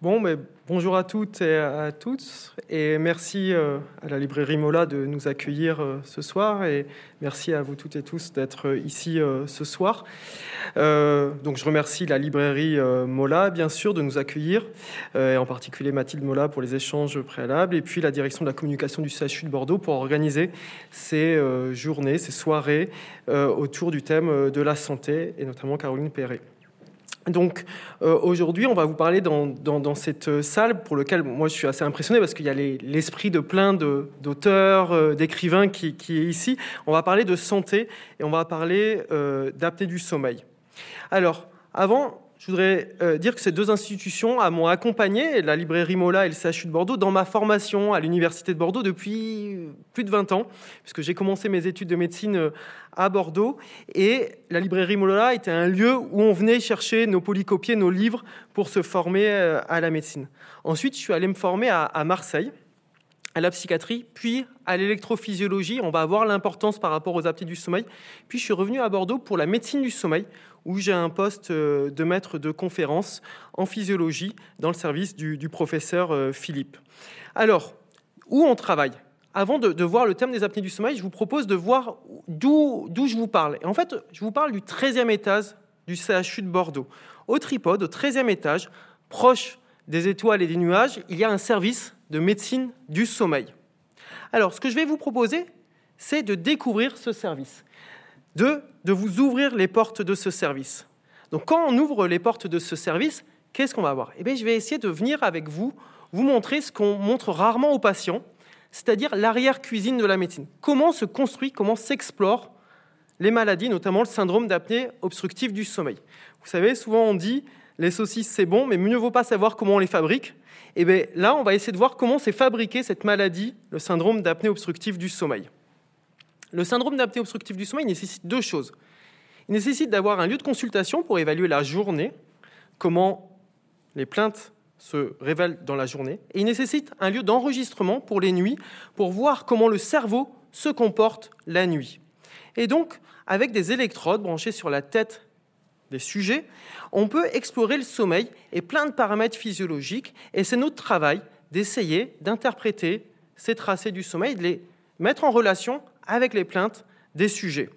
Bon, mais bonjour à toutes et à tous, et merci euh, à la librairie Mola de nous accueillir euh, ce soir, et merci à vous toutes et tous d'être euh, ici ce soir. donc, je remercie la librairie Mola, bien sûr, de nous accueillir, et en particulier Mathilde Mola pour les échanges préalables, et puis la direction de la communication du CHU de Bordeaux pour organiser ces journées, ces soirées autour du thème de la santé, et notamment Caroline Perret. Donc euh, aujourd'hui, on va vous parler dans, cette salle pour laquelle moi je suis assez impressionné parce qu'il y a l'esprit de plein d'auteurs, euh, d'écrivains qui, est ici. On va parler de santé et on va parler euh, d'apnée du sommeil. Alors, avant, je voudrais euh, dire que ces deux institutions m'ont accompagné, la librairie Mola et le CHU de Bordeaux, dans ma formation à l'Université de Bordeaux depuis plus de 20 ans, puisque j'ai commencé mes études de médecine euh, à Bordeaux. Et la librairie Mola était un lieu où on venait chercher nos polycopiers, nos livres, pour se former euh, à la médecine. Ensuite, je suis allé me former à Marseille à la psychiatrie, puis à l'électrophysiologie. On va voir l'importance par rapport aux aptitudes du sommeil. Puis je suis revenu à Bordeaux pour la médecine du sommeil, où j'ai un poste euh, de maître de conférence en physiologie dans le service du, professeur euh, Philippe. Alors, où on travaille? Avant de, voir le thème des apnées du sommeil, je vous propose de voir d'où je vous parle. Et en fait, je vous parle du 13e étage du CHU de Bordeaux. Au tripode, au 13e étage, proche des étoiles et des nuages, il y a un service de médecine du sommeil. Alors, ce que je vais vous proposer, c'est de découvrir ce service de vous ouvrir les portes de ce service. Donc quand on ouvre les portes de ce service, qu'est-ce qu'on va voir Eh bien, je vais essayer de venir avec vous vous montrer ce qu'on montre rarement aux patients, c'est-à-dire l'arrière-cuisine de la médecine. Comment se construit, comment s'explore les maladies, notamment le syndrome d'apnée obstructive du sommeil. Vous savez, souvent on dit les saucisses c'est bon, mais mieux vaut pas savoir comment on les fabrique. Et eh bien là, on va essayer de voir comment s'est fabriqué cette maladie, le syndrome d'apnée obstructive du sommeil. Le syndrome d'apnée obstructive du sommeil nécessite deux choses. Il nécessite d'avoir un lieu de consultation pour évaluer la journée, comment les plaintes se révèlent dans la journée, et il nécessite un lieu d'enregistrement pour les nuits, pour voir comment le cerveau se comporte la nuit. Et donc, avec des électrodes branchées sur la tête des sujets, on peut explorer le sommeil et plein de paramètres physiologiques, et c'est notre travail d'essayer d'interpréter ces tracés du sommeil, de les mettre en relation avec les plaintes des sujets.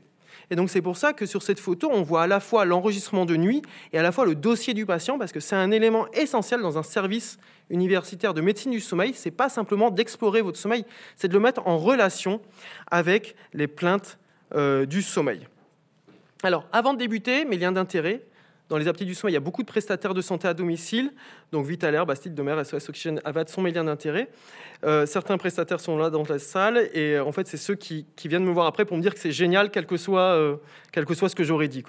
Et donc c'est pour ça que sur cette photo, on voit à la fois l'enregistrement de nuit et à la fois le dossier du patient, parce que c'est un élément essentiel dans un service universitaire de médecine du sommeil. C'est pas simplement d'explorer votre sommeil, c'est de le mettre en relation avec les plaintes euh, du sommeil. Alors, avant de débuter, mes liens d'intérêt, dans les aptitudes du sommeil, il y a beaucoup de prestataires de santé à domicile, donc Vitalair, Bastille, Domer, SOS Oxygène, Avad sont mes liens d'intérêt. Euh, certains prestataires sont là dans la salle, et euh, en fait, c'est ceux qui, viennent me voir après pour me dire que c'est génial, quel que soit, euh, quel que soit ce que j'aurais dit.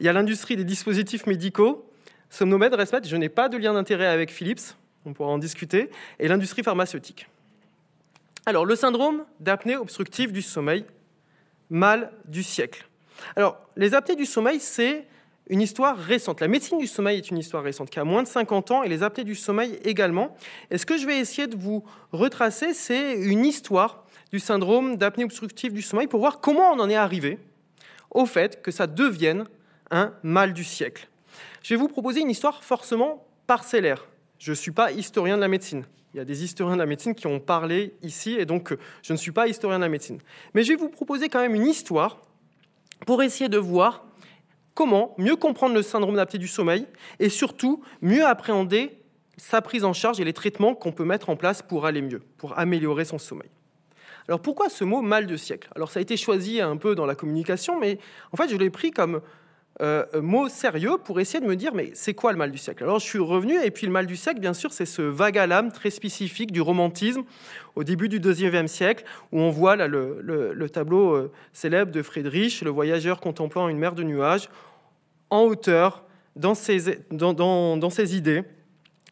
Il y a l'industrie des dispositifs médicaux, Somnomède, Respect, je n'ai pas de lien d'intérêt avec Philips, on pourra en discuter, et l'industrie pharmaceutique. Alors, le syndrome d'apnée obstructive du sommeil, mal du siècle. Alors, les apnées du sommeil, c'est une histoire récente. La médecine du sommeil est une histoire récente, qui a moins de 50 ans, et les apnées du sommeil également. Et ce que je vais essayer de vous retracer, c'est une histoire du syndrome d'apnée obstructive du sommeil pour voir comment on en est arrivé au fait que ça devienne un mal du siècle. Je vais vous proposer une histoire forcément parcellaire. Je ne suis pas historien de la médecine. Il y a des historiens de la médecine qui ont parlé ici, et donc je ne suis pas historien de la médecine. Mais je vais vous proposer quand même une histoire pour essayer de voir Comment mieux comprendre le syndrome d'apnée du sommeil et surtout mieux appréhender sa prise en charge et les traitements qu'on peut mettre en place pour aller mieux, pour améliorer son sommeil. Alors pourquoi ce mot mal de siècle? Alors ça a été choisi un peu dans la communication, mais en fait je l'ai pris comme euh, mot sérieux pour essayer de me dire mais c'est quoi le mal du siècle? Alors je suis revenu et puis le mal du siècle bien sûr c'est ce vague à l'âme très spécifique du romantisme au début du deuxième siècle où on voit là, le, tableau euh, célèbre de Friedrich, le voyageur contemplant une mer de nuages en hauteur dans ses, dans, dans ses idées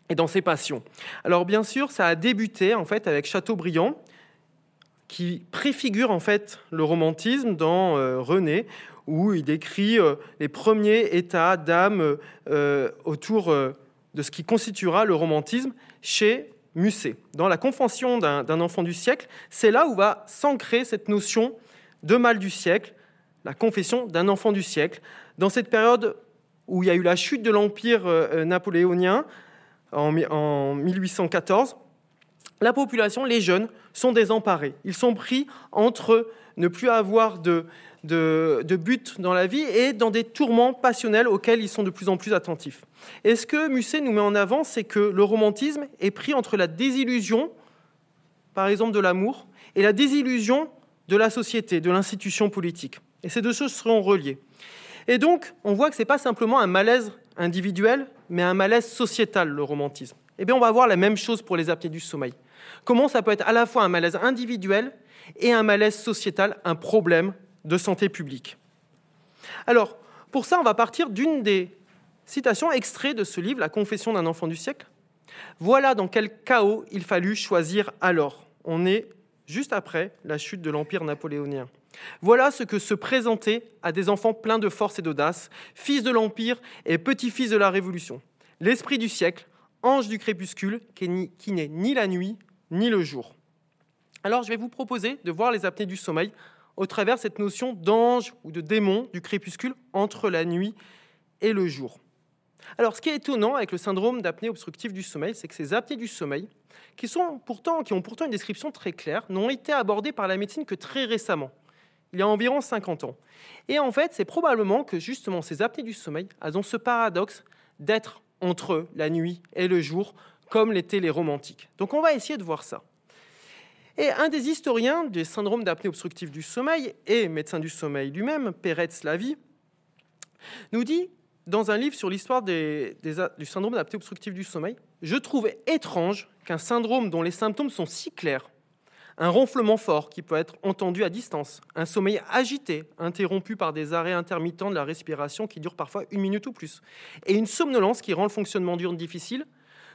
et dans ses passions. Alors bien sûr ça a débuté en fait avec Chateaubriand qui préfigure en fait le romantisme dans euh, René, où il décrit euh, les premiers états d'âme euh, autour euh, de ce qui constituera le romantisme chez Musset. Dans la Confession d'un enfant du siècle, c'est là où va s'ancrer cette notion de mal du siècle, la confession d'un enfant du siècle. Dans cette période où il y a eu la chute de l'Empire napoléonien, en 1814, la population, les jeunes, sont désemparés. Ils sont pris entre ne plus avoir de, de, but dans la vie et dans des tourments passionnels auxquels ils sont de plus en plus attentifs. Et ce que Musset nous met en avant, c'est que le romantisme est pris entre la désillusion, par exemple de l'amour, et la désillusion de la société, de l'institution politique. Et ces deux choses seront reliées. Et donc, on voit que ce n'est pas simplement un malaise individuel, mais un malaise sociétal, le romantisme. Eh bien, on va voir la même chose pour les apnées du sommeil. Comment ça peut être à la fois un malaise individuel et un malaise sociétal, un problème de santé publique. Alors, pour ça, on va partir d'une des citations extraites de ce livre, La Confession d'un enfant du siècle. Voilà dans quel chaos il fallut choisir alors. On est juste après la chute de l'Empire napoléonien. Voilà ce que se présentait à des enfants pleins de force et d'audace, fils de l'Empire et petits-fils de la Révolution. L'esprit du siècle, ange du crépuscule, qui n'est ni la nuit ni le jour. Alors je vais vous proposer de voir les apnées du sommeil au travers de cette notion d'ange ou de démon du crépuscule entre la nuit et le jour. Alors ce qui est étonnant avec le syndrome d'apnée obstructive du sommeil, c'est que ces apnées du sommeil, qui, sont pourtant, qui ont pourtant une description très claire, n'ont été abordées par la médecine que très récemment, il y a environ 50 ans. Et en fait, c'est probablement que justement ces apnées du sommeil, elles ont ce paradoxe d'être entre la nuit et le jour, comme l'étaient les romantiques. Donc on va essayer de voir ça. Et un des historiens du syndrome d'apnée obstructive du sommeil et médecin du sommeil lui-même, Peretz Lavie, nous dit dans un livre sur l'histoire du syndrome d'apnée obstructive du sommeil, je trouve étrange qu'un syndrome dont les symptômes sont si clairs, un ronflement fort qui peut être entendu à distance, un sommeil agité, interrompu par des arrêts intermittents de la respiration qui durent parfois une minute ou plus, et une somnolence qui rend le fonctionnement diurne difficile,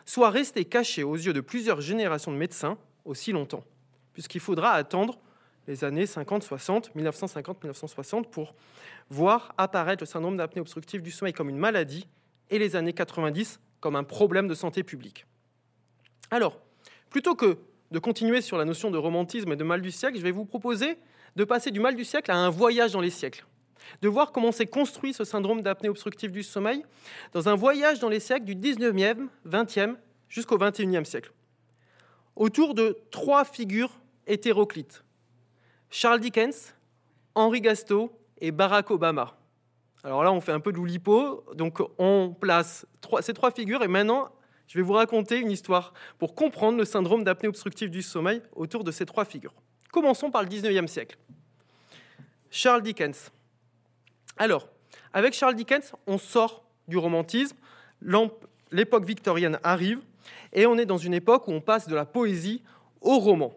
soit resté caché aux yeux de plusieurs générations de médecins aussi longtemps, puisqu'il faudra attendre les années 50, 60, 1950, 1960 pour voir apparaître le syndrome d'apnée obstructive du sommeil comme une maladie et les années 90 comme un problème de santé publique. Alors, plutôt que de continuer sur la notion de romantisme et de mal du siècle, je vais vous proposer de passer du mal du siècle à un voyage dans les siècles, de voir comment s'est construit ce syndrome d'apnée obstructive du sommeil dans un voyage dans les siècles du 19e, 20e jusqu'au 21e siècle, autour de trois figures hétéroclites, Charles Dickens, Henri Gasto et Barack Obama. Alors là, on fait un peu de l'oulipo, donc on place ces trois figures et maintenant je vais vous raconter une histoire pour comprendre le syndrome d'apnée obstructive du sommeil autour de ces trois figures. Commençons par le 19e siècle. Charles Dickens. Alors, avec Charles Dickens, on sort du romantisme, l'époque victorienne arrive, et on est dans une époque où on passe de la poésie au roman.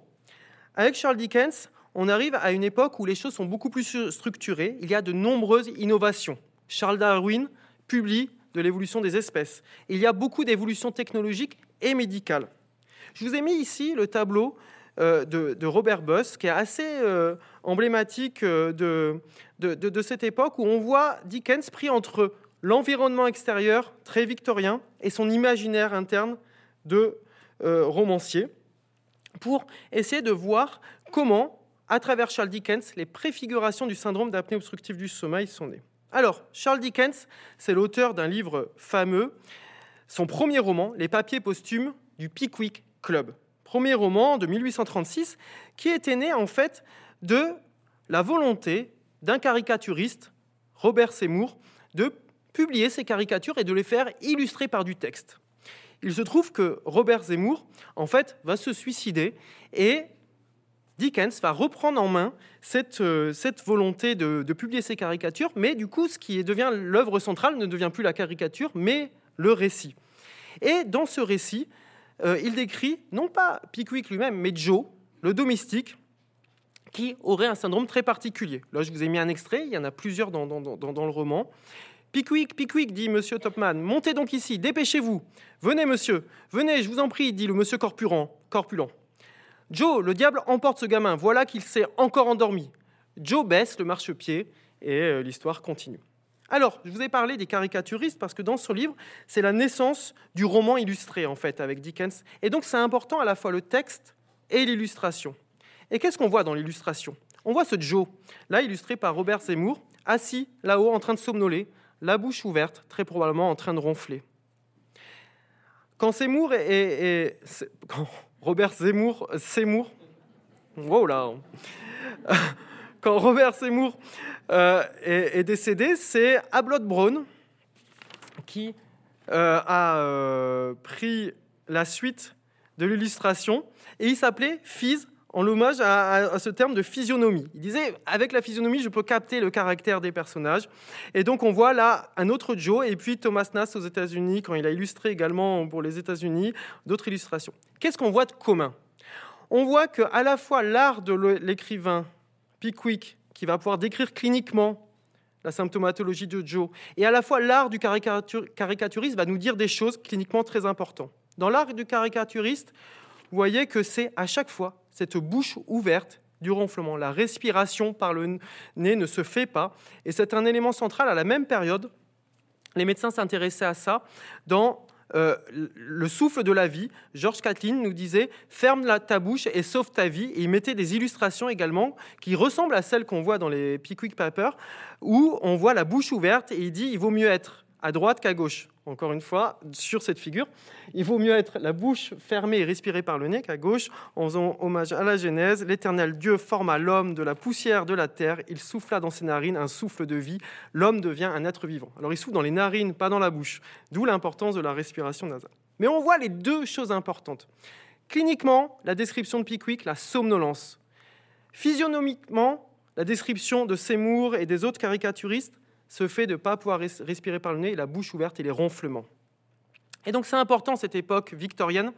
Avec Charles Dickens, on arrive à une époque où les choses sont beaucoup plus structurées, il y a de nombreuses innovations. Charles Darwin publie de l'évolution des espèces. Il y a beaucoup d'évolutions technologiques et médicales. Je vous ai mis ici le tableau euh, de, Robert Buss, qui est assez euh, emblématique euh, de, de, cette époque, où on voit Dickens pris entre l'environnement extérieur, très victorien, et son imaginaire interne de romancier, pour essayer de voir comment, à travers Charles Dickens, les préfigurations du syndrome d'apnée obstructive du sommeil sont nées. Alors, Charles Dickens, c'est l'auteur d'un livre fameux, son premier roman, Les papiers posthumes du Pickwick Club. Premier roman de 1836 qui était né en fait de la volonté d'un caricaturiste, Robert Seymour, de publier ses caricatures et de les faire illustrer par du texte. Il se trouve que Robert Seymour, en fait, va se suicider et Dickens va reprendre en main cette, euh, volonté de, publier ses caricatures, mais du coup, ce qui devient l'œuvre centrale ne devient plus la caricature, mais le récit. Et dans ce récit, euh, il décrit non pas Pickwick lui-même, mais Joe, le domestique, qui aurait un syndrome très particulier. Là, je vous ai mis un extrait, il y en a plusieurs dans le roman. Pickwick, Pickwick, dit Monsieur Topman, montez donc ici, dépêchez-vous. Venez, monsieur, venez, je vous en prie, dit le monsieur corpulent. corpulent. Joe, le diable emporte ce gamin, voilà qu'il s'est encore endormi. Joe baisse le marchepied et euh, l'histoire continue. Alors, je vous ai parlé des caricaturistes parce que dans ce livre, c'est la naissance du roman illustré en fait avec Dickens. Et donc c'est important à la fois le texte et l'illustration. Et qu'est-ce qu'on voit dans l'illustration? On voit ce Joe, là illustré par Robert Zemmour, assis là-haut en train de somnoler, la bouche ouverte, très probablement en train de ronfler. Quand Seymour et, Robert Seymour, Seymour, quand Robert Seymour euh, est, décédé, c'est Ablot Brown qui euh, a euh, pris la suite de l'illustration et il s'appelait Fizz en l'hommage à, ce terme de physionomie. Il disait, avec la physionomie, je peux capter le caractère des personnages. Et donc on voit là un autre Joe, et puis Thomas Nass aux États-Unis, quand il a illustré également pour les États-Unis, d'autres illustrations. Qu'est-ce qu'on voit de commun? On voit qu'à la fois l'art de l'écrivain Pickwick, qui va pouvoir décrire cliniquement la symptomatologie de Joe, et à la fois l'art du caricaturiste va nous dire des choses cliniquement très importantes. Dans l'art du caricaturiste, vous voyez que c'est à chaque fois cette bouche ouverte du ronflement. La respiration par le nez ne se fait pas. Et c'est un élément central à la même période. Les médecins s'intéressaient à ça dans euh, le souffle de la vie. George Catlin nous disait ferme la, ta bouche et sauve ta vie. Et il mettait des illustrations également qui ressemblent à celles qu'on voit dans les Pickwick Papers, où on voit la bouche ouverte et il dit il vaut mieux être à droite qu'à gauche encore une fois, sur cette figure. Il vaut mieux être la bouche fermée et respirer par le nez qu'à gauche, en faisant hommage à la Genèse. L'éternel Dieu forma l'homme de la poussière de la terre. Il souffla dans ses narines un souffle de vie. L'homme devient un être vivant. Alors il souffle dans les narines, pas dans la bouche. D'où l'importance de la respiration nasale. Mais on voit les deux choses importantes. Cliniquement, la description de Pickwick, la somnolence. Physionomiquement, la description de Seymour et des autres caricaturistes, ce fait de ne pas pouvoir respirer par le nez, la bouche ouverte et les ronflements. Et donc c'est important cette époque victorienne,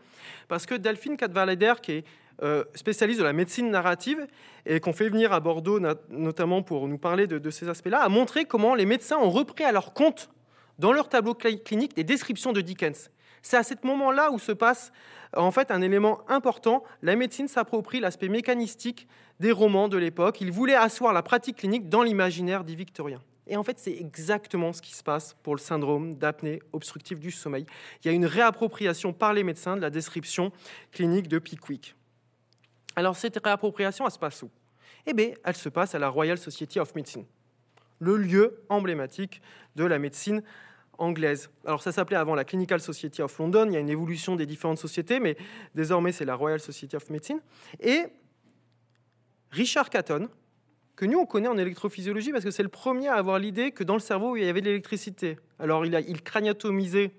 parce que Delphine Cadvallader, qui est euh, spécialiste de la médecine narrative et qu'on fait venir à Bordeaux notamment pour nous parler de, ces aspects-là, a montré comment les médecins ont repris à leur compte dans leur tableau clinique des descriptions de Dickens. C'est à ce moment-là où se passe en fait un élément important. La médecine s'approprie l'aspect mécanistique des romans de l'époque. Il voulait asseoir la pratique clinique dans l'imaginaire dit victorien. Et en fait, c'est exactement ce qui se passe pour le syndrome d'apnée obstructive du sommeil. Il y a une réappropriation par les médecins de la description clinique de Pickwick. Alors, cette réappropriation, elle se passe où? Eh bien, elle se passe à la Royal Society of Medicine, le lieu emblématique de la médecine anglaise. Alors ça s'appelait avant la Clinical Society of London, il y a une évolution des différentes sociétés, mais désormais c'est la Royal Society of Medicine. Et Richard Catton, que nous, on connaît en électrophysiologie parce que c'est le premier à avoir l'idée que dans le cerveau, il y avait de l'électricité. Alors, il, a, il craniatomisait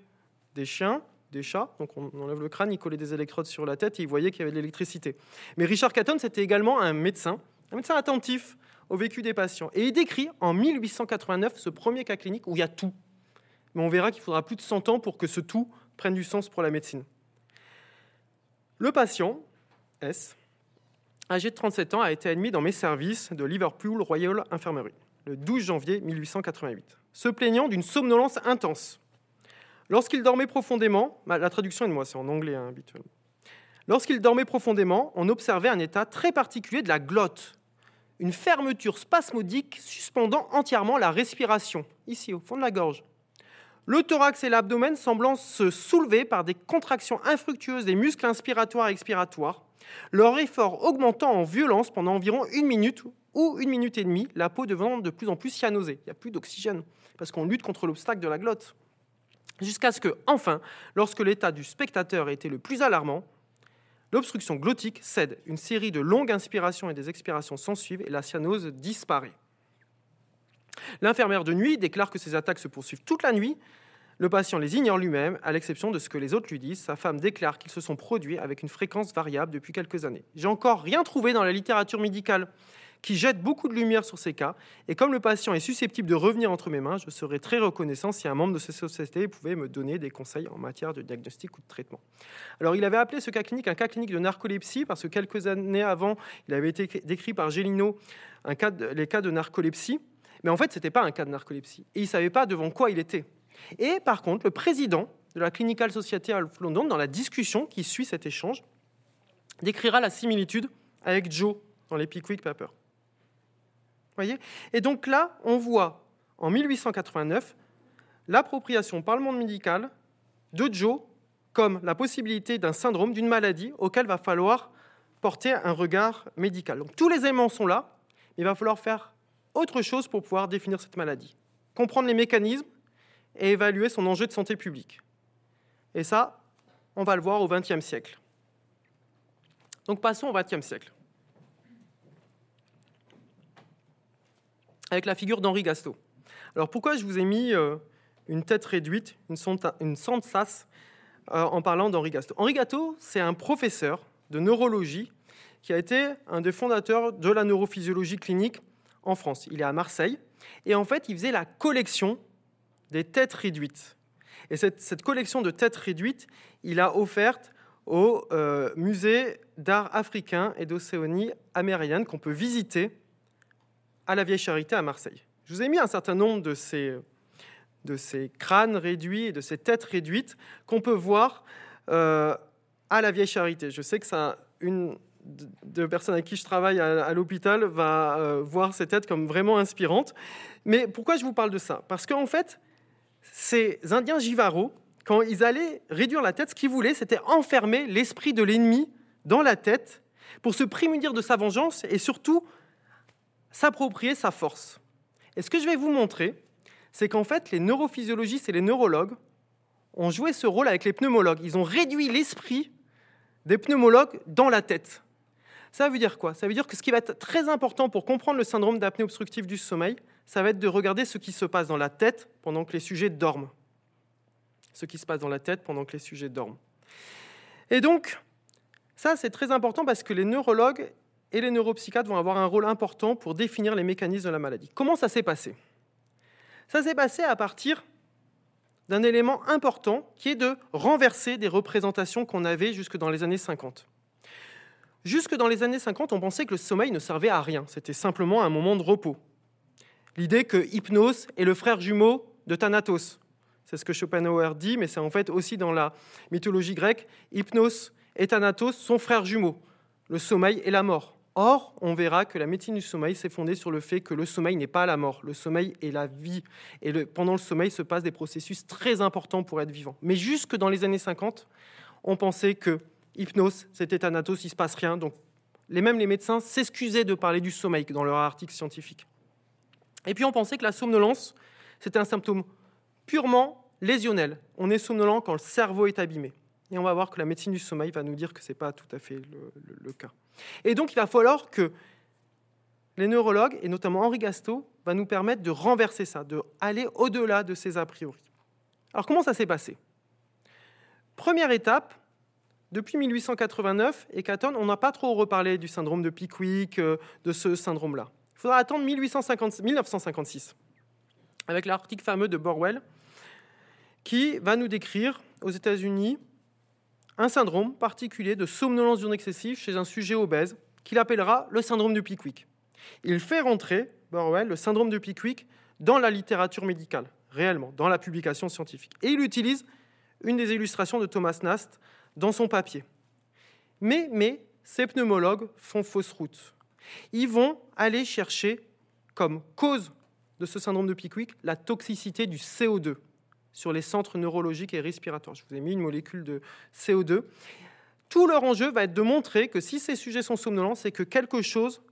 des chiens, des chats, donc on enlève le crâne, il collait des électrodes sur la tête et il voyait qu'il y avait de l'électricité. Mais Richard Catton, c'était également un médecin, un médecin attentif au vécu des patients. Et il décrit en 1889 ce premier cas clinique où il y a tout. Mais on verra qu'il faudra plus de 100 ans pour que ce tout prenne du sens pour la médecine. Le patient, S, âgé de 37 ans, a été admis dans mes services de Liverpool Royal Infirmary le 12 janvier 1888, se plaignant d'une somnolence intense. Lorsqu'il dormait profondément, la traduction est de moi, c'est en anglais hein, habituellement. Lorsqu'il dormait profondément, on observait un état très particulier de la glotte, une fermeture spasmodique suspendant entièrement la respiration, ici au fond de la gorge. Le thorax et l'abdomen semblant se soulever par des contractions infructueuses des muscles inspiratoires et expiratoires, leur effort augmentant en violence pendant environ une minute ou une minute et demie, la peau devenant de plus en plus cyanosée. Il n'y a plus d'oxygène, parce qu'on lutte contre l'obstacle de la glotte. Jusqu'à ce que, enfin, lorsque l'état du spectateur était le plus alarmant, l'obstruction glottique cède. Une série de longues inspirations et des expirations s'ensuivent et la cyanose disparaît. L'infirmière de nuit déclare que ces attaques se poursuivent toute la nuit le patient les ignore lui-même, à l'exception de ce que les autres lui disent. Sa femme déclare qu'ils se sont produits avec une fréquence variable depuis quelques années. J'ai encore rien trouvé dans la littérature médicale qui jette beaucoup de lumière sur ces cas. Et comme le patient est susceptible de revenir entre mes mains, je serais très reconnaissant si un membre de cette société pouvait me donner des conseils en matière de diagnostic ou de traitement. Alors, il avait appelé ce cas clinique un cas clinique de narcolepsie parce que quelques années avant, il avait été décrit par Gélino les cas de narcolepsie. Mais en fait, ce n'était pas un cas de narcolepsie. Et il ne savait pas devant quoi il était. Et par contre, le président de la Clinical Society of London, dans la discussion qui suit cet échange, décrira la similitude avec Joe dans les Pickwick Papers. Voyez? Et donc là, on voit en 1889 l'appropriation par le monde médical de Joe comme la possibilité d'un syndrome, d'une maladie auquel va falloir porter un regard médical. Donc tous les éléments sont là, il va falloir faire autre chose pour pouvoir définir cette maladie. Comprendre les mécanismes, et évaluer son enjeu de santé publique. Et ça, on va le voir au XXe siècle. Donc passons au XXe siècle. Avec la figure d'Henri Gasto. Alors pourquoi je vous ai mis euh, une tête réduite, une, une sas, euh, en parlant d'Henri Gasto Henri Gasto, c'est un professeur de neurologie qui a été un des fondateurs de la neurophysiologie clinique en France. Il est à Marseille. Et en fait, il faisait la collection des têtes réduites. Et cette, collection de têtes réduites, il a offerte au euh, musée d'art africain et d'Océanie américaine qu'on peut visiter à la Vieille Charité à Marseille. Je vous ai mis un certain nombre de ces, de ces crânes réduits et de ces têtes réduites qu'on peut voir euh, à la Vieille Charité. Je sais que ça, une de personnes avec qui je travaille à, l'hôpital va euh, voir ces têtes comme vraiment inspirantes. Mais pourquoi je vous parle de ça? Parce qu'en fait, ces Indiens Jivaro, quand ils allaient réduire la tête, ce qu'ils voulaient, c'était enfermer l'esprit de l'ennemi dans la tête pour se prémunir de sa vengeance et surtout s'approprier sa force. Et ce que je vais vous montrer, c'est qu'en fait, les neurophysiologistes et les neurologues ont joué ce rôle avec les pneumologues. Ils ont réduit l'esprit des pneumologues dans la tête. Ça veut dire quoi? Ça veut dire que ce qui va être très important pour comprendre le syndrome d'apnée obstructive du sommeil, ça va être de regarder ce qui se passe dans la tête pendant que les sujets dorment. Ce qui se passe dans la tête pendant que les sujets dorment. Et donc, ça, c'est très important parce que les neurologues et les neuropsychiatres vont avoir un rôle important pour définir les mécanismes de la maladie. Comment ça s'est passé? Ça s'est passé à partir d'un élément important qui est de renverser des représentations qu'on avait jusque dans les années 50. Jusque dans les années 50, on pensait que le sommeil ne servait à rien, c'était simplement un moment de repos. L'idée que Hypnos est le frère jumeau de Thanatos. C'est ce que Schopenhauer dit, mais c'est en fait aussi dans la mythologie grecque, Hypnos et Thanatos sont frères jumeaux, le sommeil et la mort. Or, on verra que la médecine du sommeil s'est fondée sur le fait que le sommeil n'est pas la mort, le sommeil est la vie. Et pendant le sommeil se passent des processus très importants pour être vivant. Mais jusque dans les années 50, on pensait que hypnose, c'était Thanatos, il ne se passe rien. Donc, les, mêmes les médecins s'excusaient de parler du sommeil dans leur article scientifique. Et puis, on pensait que la somnolence, c'était un symptôme purement lésionnel. On est somnolent quand le cerveau est abîmé. Et on va voir que la médecine du sommeil va nous dire que ce n'est pas tout à fait le cas. Et donc, il va falloir que les neurologues, et notamment Henri Gasto, va nous permettre de renverser ça, de aller au-delà de ces a priori. Alors, comment ça s'est passé? Première étape, depuis 1889 et Catton, on n'a pas trop reparlé du syndrome de Pickwick, euh, de ce syndrome-là. Il faudra attendre 1956, avec l'article fameux de Borwell, qui va nous décrire aux États-Unis un syndrome particulier de somnolence diurne excessive chez un sujet obèse qu'il appellera le syndrome de Pickwick. Il fait rentrer, Borwell, le syndrome de Pickwick dans la littérature médicale, réellement, dans la publication scientifique. Et il utilise une des illustrations de Thomas Nast dans son papier. Mais, mais ces pneumologues font fausse route. Ils vont aller chercher comme cause de ce syndrome de Pickwick la toxicité du CO2 sur les centres neurologiques et respiratoires. Je vous ai mis une molécule de CO2. Tout leur enjeu va être de montrer que si ces sujets sont somnolents, c'est que quelque chose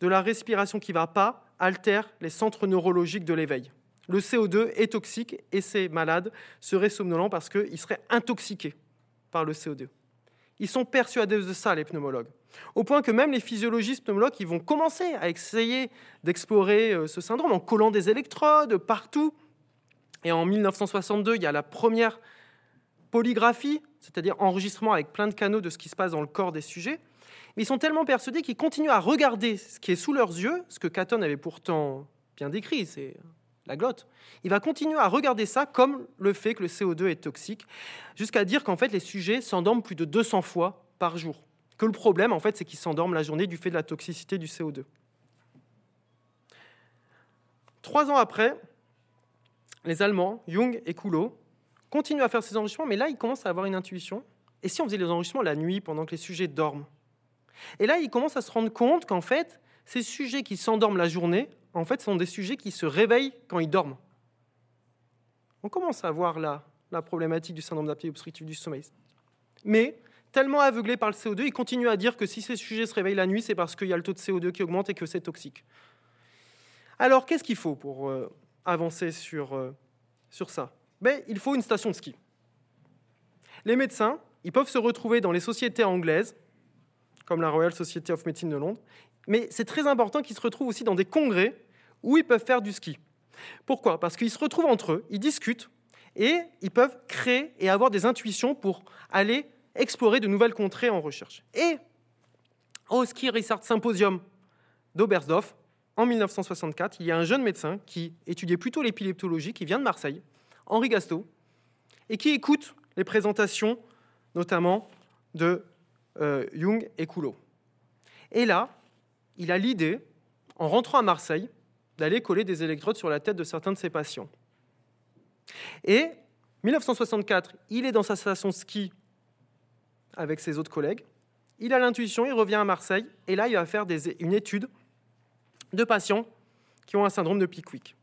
de la respiration qui ne va pas altère les centres neurologiques de l'éveil. Le CO2 est toxique et ces malades seraient somnolents parce qu'ils seraient intoxiqués par le CO2. Ils sont persuadés de ça, les pneumologues. Au point que même les physiologistes pneumologues vont commencer à essayer d'explorer euh, ce syndrome en collant des électrodes partout et en 1962, il y a la première polygraphie, c'est-à-dire enregistrement avec plein de canaux de ce qui se passe dans le corps des sujets. Mais ils sont tellement persuadés qu'ils continuent à regarder ce qui est sous leurs yeux, ce que Catton avait pourtant bien décrit, c'est la glotte. Il va continuer à regarder ça comme le fait que le CO2 est toxique, jusqu'à dire qu'en fait les sujets s'endorment plus de 200 fois par jour. Que le problème, en fait, c'est qu'ils s'endorment la journée du fait de la toxicité du CO2. Trois ans après, les Allemands, Jung et Coulot, continuent à faire ces enregistrements, mais là, ils commencent à avoir une intuition. Et si on faisait les enregistrements la nuit, pendant que les sujets dorment? Et là, ils commencent à se rendre compte qu'en fait, ces sujets qui s'endorment la journée, en fait, sont des sujets qui se réveillent quand ils dorment. On commence à voir là la problématique du syndrome d'apnée obstructive du sommeil. Mais, tellement aveuglés par le CO2, ils continuent à dire que si ces sujets se réveillent la nuit, c'est parce qu'il y a le taux de CO2 qui augmente et que c'est toxique. Alors, qu'est-ce qu'il faut pour euh, avancer sur, euh, sur ça? Mais il faut une station de ski. les médecins, ils peuvent se retrouver dans les sociétés anglaises, comme la Royal Society of Medicine de Londres, mais c'est très important qu'ils se retrouvent aussi dans des congrès où ils peuvent faire du ski. Pourquoi? Parce qu'ils se retrouvent entre eux, ils discutent, et ils peuvent créer et avoir des intuitions pour aller explorer de nouvelles contrées en recherche. Et au Ski Research Symposium d'Oberstdorf, en 1964, il y a un jeune médecin qui étudiait plutôt l'épileptologie, qui vient de Marseille, Henri Gasto, et qui écoute les présentations, notamment de euh, Jung et Coulot. Et là, il a l'idée, en rentrant à Marseille, d'aller coller des électrodes sur la tête de certains de ses patients. Et 1964, il est dans sa station ski avec ses autres collègues. Il a l'intuition, il revient à Marseille, et là, il va faire une étude de patients qui ont un syndrome de Pickwick.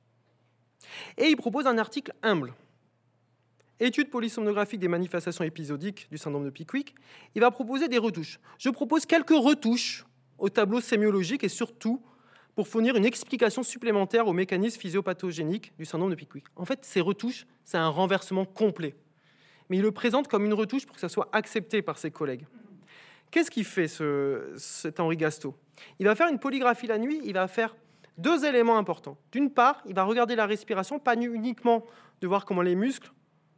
Et il propose un article humble. Étude polysomnographique des manifestations épisodiques du syndrome de Pickwick. Il va proposer des retouches. Je propose quelques retouches au tableau sémiologique et surtout pour fournir une explication supplémentaire aux mécanismes physiopathogéniques du syndrome de Pickwick. En fait, ces retouches, c'est un renversement complet. Mais il le présente comme une retouche pour que ça soit accepté par ses collègues. Qu'est-ce qu'il fait, ce, cet Henri Gasto Il va faire une polygraphie la nuit, il va faire deux éléments importants. D'une part, il va regarder la respiration, pas uniquement de voir comment les muscles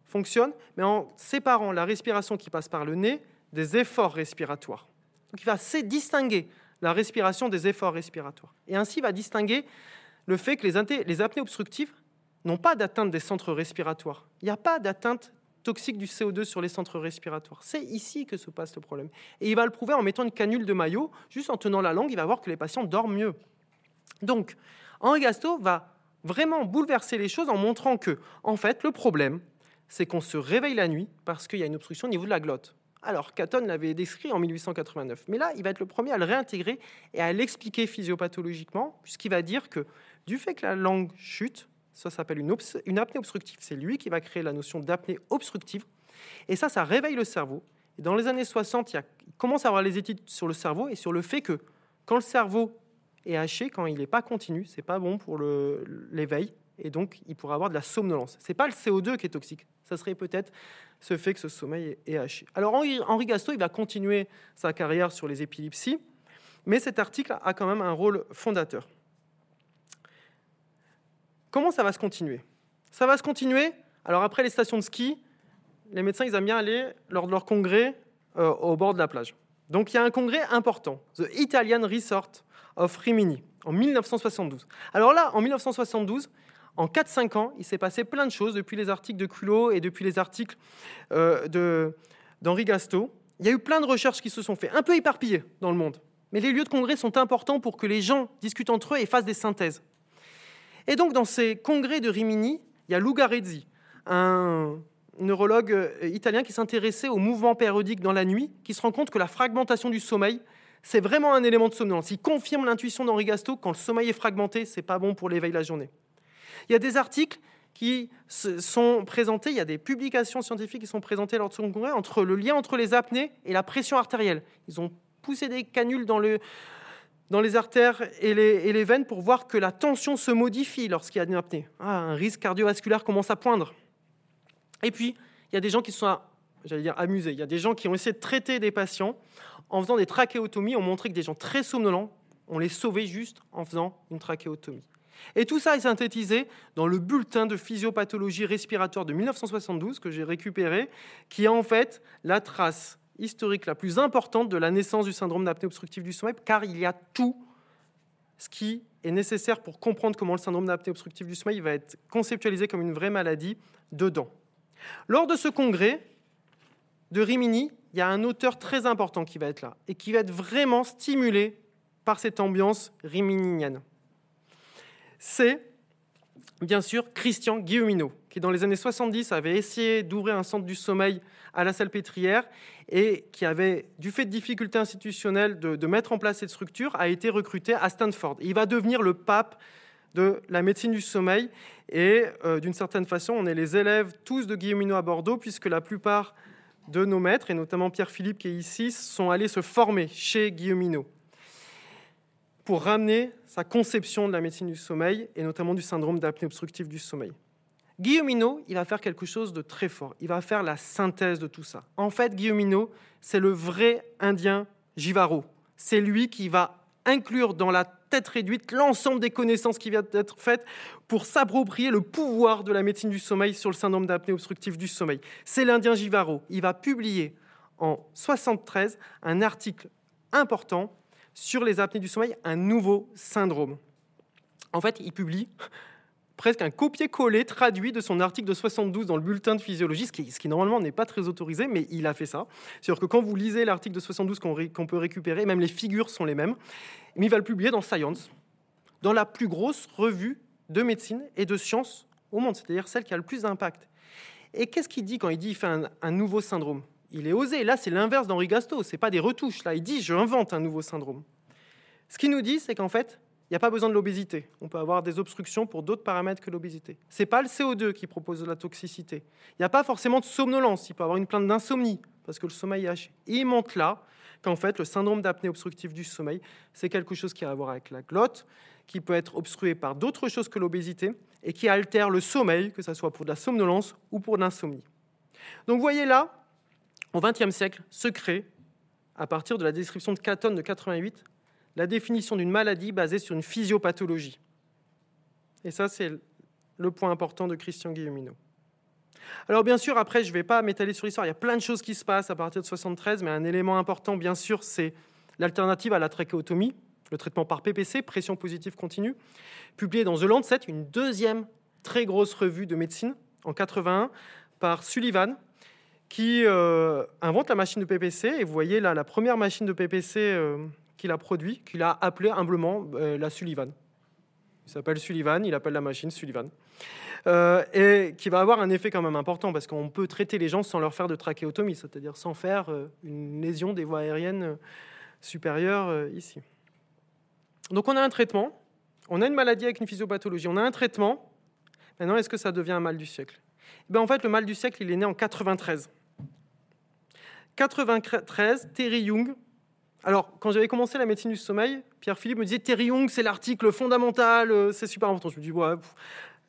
fonctionnent, mais en séparant la respiration qui passe par le nez des efforts respiratoires. Donc il va distinguer la respiration des efforts respiratoires. Et ainsi va distinguer le fait que les, les apnées obstructives n'ont pas d'atteinte des centres respiratoires. Il n'y a pas d'atteinte toxique du CO2 sur les centres respiratoires. C'est ici que se passe le problème. Et il va le prouver en mettant une canule de maillot, juste en tenant la langue, il va voir que les patients dorment mieux. Donc, Henri Gasto va vraiment bouleverser les choses en montrant que, en fait, le problème, c'est qu'on se réveille la nuit parce qu'il y a une obstruction au niveau de la glotte. Alors, Catton l'avait décrit en 1889. Mais là, il va être le premier à le réintégrer et à l'expliquer physiopathologiquement, puisqu'il va dire que du fait que la langue chute, ça s'appelle une, apnée obstructive. C'est lui qui va créer la notion d'apnée obstructive. Et ça, ça réveille le cerveau. Dans les années 60, il, commence à avoir les études sur le cerveau et sur le fait que quand le cerveau est haché, quand il n'est pas continu, c'est pas bon pour l'éveil. Et donc, il pourrait avoir de la somnolence. C'est pas le CO2 qui est toxique. Ça serait peut-être ce fait que ce sommeil est haché. Alors Henri, Henri Gasto, il va continuer sa carrière sur les épilepsies, mais cet article a quand même un rôle fondateur. Comment ça va se continuer? Ça va se continuer. Alors après les stations de ski, les médecins ils aiment bien aller lors de leur congrès euh, au bord de la plage. Donc il y a un congrès important, The Italian Resort of Rimini, en 1972. Alors là, en 1972, en 4-5 ans, il s'est passé plein de choses depuis les articles de Culot et depuis les articles euh, d'Henri Gasto. Il y a eu plein de recherches qui se sont faites, un peu éparpillées dans le monde. Mais les lieux de congrès sont importants pour que les gens discutent entre eux et fassent des synthèses. Et donc, dans ces congrès de Rimini, il y a Lugarezzi, un neurologue euh, italien qui s'intéressait au mouvement périodique dans la nuit, qui se rend compte que la fragmentation du sommeil, c'est vraiment un élément de somnolence. Il confirme l'intuition d'Henri Gasto, quand le sommeil est fragmenté, c'est pas bon pour l'éveil la journée. Il y a des articles qui sont présentés, il y a des publications scientifiques qui sont présentées lors de ce congrès entre le lien entre les apnées et la pression artérielle. Ils ont poussé des canules dans, le, dans les artères et les, veines pour voir que la tension se modifie lorsqu'il y a une apnée. Ah, un risque cardiovasculaire commence à poindre. Et puis, il y a des gens qui sont, j'allais dire, amusés. Il y a des gens qui ont essayé de traiter des patients en faisant des trachéotomies, ont montré que des gens très somnolents, on les sauvait juste en faisant une trachéotomie. Et tout ça est synthétisé dans le bulletin de physiopathologie respiratoire de 1972 que j'ai récupéré, qui est en fait la trace historique la plus importante de la naissance du syndrome d'apnée obstructive du sommeil, car il y a tout ce qui est nécessaire pour comprendre comment le syndrome d'apnée obstructive du sommeil va être conceptualisé comme une vraie maladie dedans. Lors de ce congrès de Rimini, il y a un auteur très important qui va être là et qui va être vraiment stimulé par cette ambiance rimininienne c'est bien sûr Christian Guilleminot, qui dans les années 70 avait essayé d'ouvrir un centre du sommeil à la Salpêtrière et qui avait, du fait de difficultés institutionnelles de, mettre en place cette structure, a été recruté à Stanford. Il va devenir le pape de la médecine du sommeil et euh, d'une certaine façon, on est les élèves tous de Guilleminot à Bordeaux puisque la plupart de nos maîtres, et notamment Pierre-Philippe qui est ici, sont allés se former chez Guilleminot pour ramener sa conception de la médecine du sommeil et notamment du syndrome d'apnée obstructive du sommeil. Guilleminot, il va faire quelque chose de très fort. Il va faire la synthèse de tout ça. En fait, Guilleminot, c'est le vrai Indien Givaro. C'est lui qui va inclure dans la tête réduite l'ensemble des connaissances qui viennent d'être faites pour s'approprier le pouvoir de la médecine du sommeil sur le syndrome d'apnée obstructive du sommeil. C'est l'Indien Givaro. Il va publier en 73 un article important sur les apnées du sommeil, un nouveau syndrome. En fait, il publie presque un copier-coller traduit de son article de 72 dans le bulletin de physiologie, ce qui, normalement n'est pas très autorisé, mais il a fait ça. C'est-à-dire que quand vous lisez l'article de 72 qu'on peut récupérer, même les figures sont les mêmes, mais il va le publier dans Science, dans la plus grosse revue de médecine et de sciences au monde, c'est-à-dire celle qui a le plus d'impact. Et qu'est-ce qu'il dit quand il dit qu'il fait un, un nouveau syndrome? Il est osé. Là, c'est l'inverse d'Henri Gasto. C'est pas des retouches. Là, il dit je invente un nouveau syndrome. Ce qu'il nous dit, c'est qu'en fait, il n'y a pas besoin de l'obésité. On peut avoir des obstructions pour d'autres paramètres que l'obésité. Ce n'est pas le CO2 qui propose la toxicité. Il n'y a pas forcément de somnolence. Il peut avoir une plainte d'insomnie parce que le sommeil est haché. Il montre là qu'en fait, le syndrome d'apnée obstructive du sommeil, c'est quelque chose qui a à voir avec la glotte, qui peut être obstrué par d'autres choses que l'obésité et qui altère le sommeil, que ce soit pour de la somnolence ou pour de l'insomnie. Donc vous voyez là, au XXe siècle, se crée, à partir de la description de Catton de 88, la définition d'une maladie basée sur une physiopathologie. Et ça, c'est le point important de Christian Guilleminot. Alors bien sûr, après, je ne vais pas m'étaler sur l'histoire, il y a plein de choses qui se passent à partir de 73, mais un élément important, bien sûr, c'est l'alternative à la trachéotomie, le traitement par PPC, pression positive continue, publié dans The Lancet, une deuxième très grosse revue de médecine, en 81, par Sullivan, qui euh, invente la machine de PPC. Et vous voyez là, la première machine de PPC euh, qu'il a produit, qu'il a appelé humblement euh, la Sullivan. Il s'appelle Sullivan, il appelle la machine Sullivan. Et qui va avoir un effet quand même important parce qu'on peut traiter les gens sans leur faire de trachéotomie, c'est-à-dire sans faire une lésion des voies aériennes supérieures ici. Donc on a un traitement, on a une maladie avec une physiopathologie, on a un traitement. Maintenant, est-ce que ça devient un mal du siècle? Eh ben, En fait, le mal du siècle, il est né en 93. 93, Terry Young alors, quand j'avais commencé la médecine du sommeil, Pierre-Philippe me disait Terry Young, c'est l'article fondamental, euh, c'est super important. Je me dis,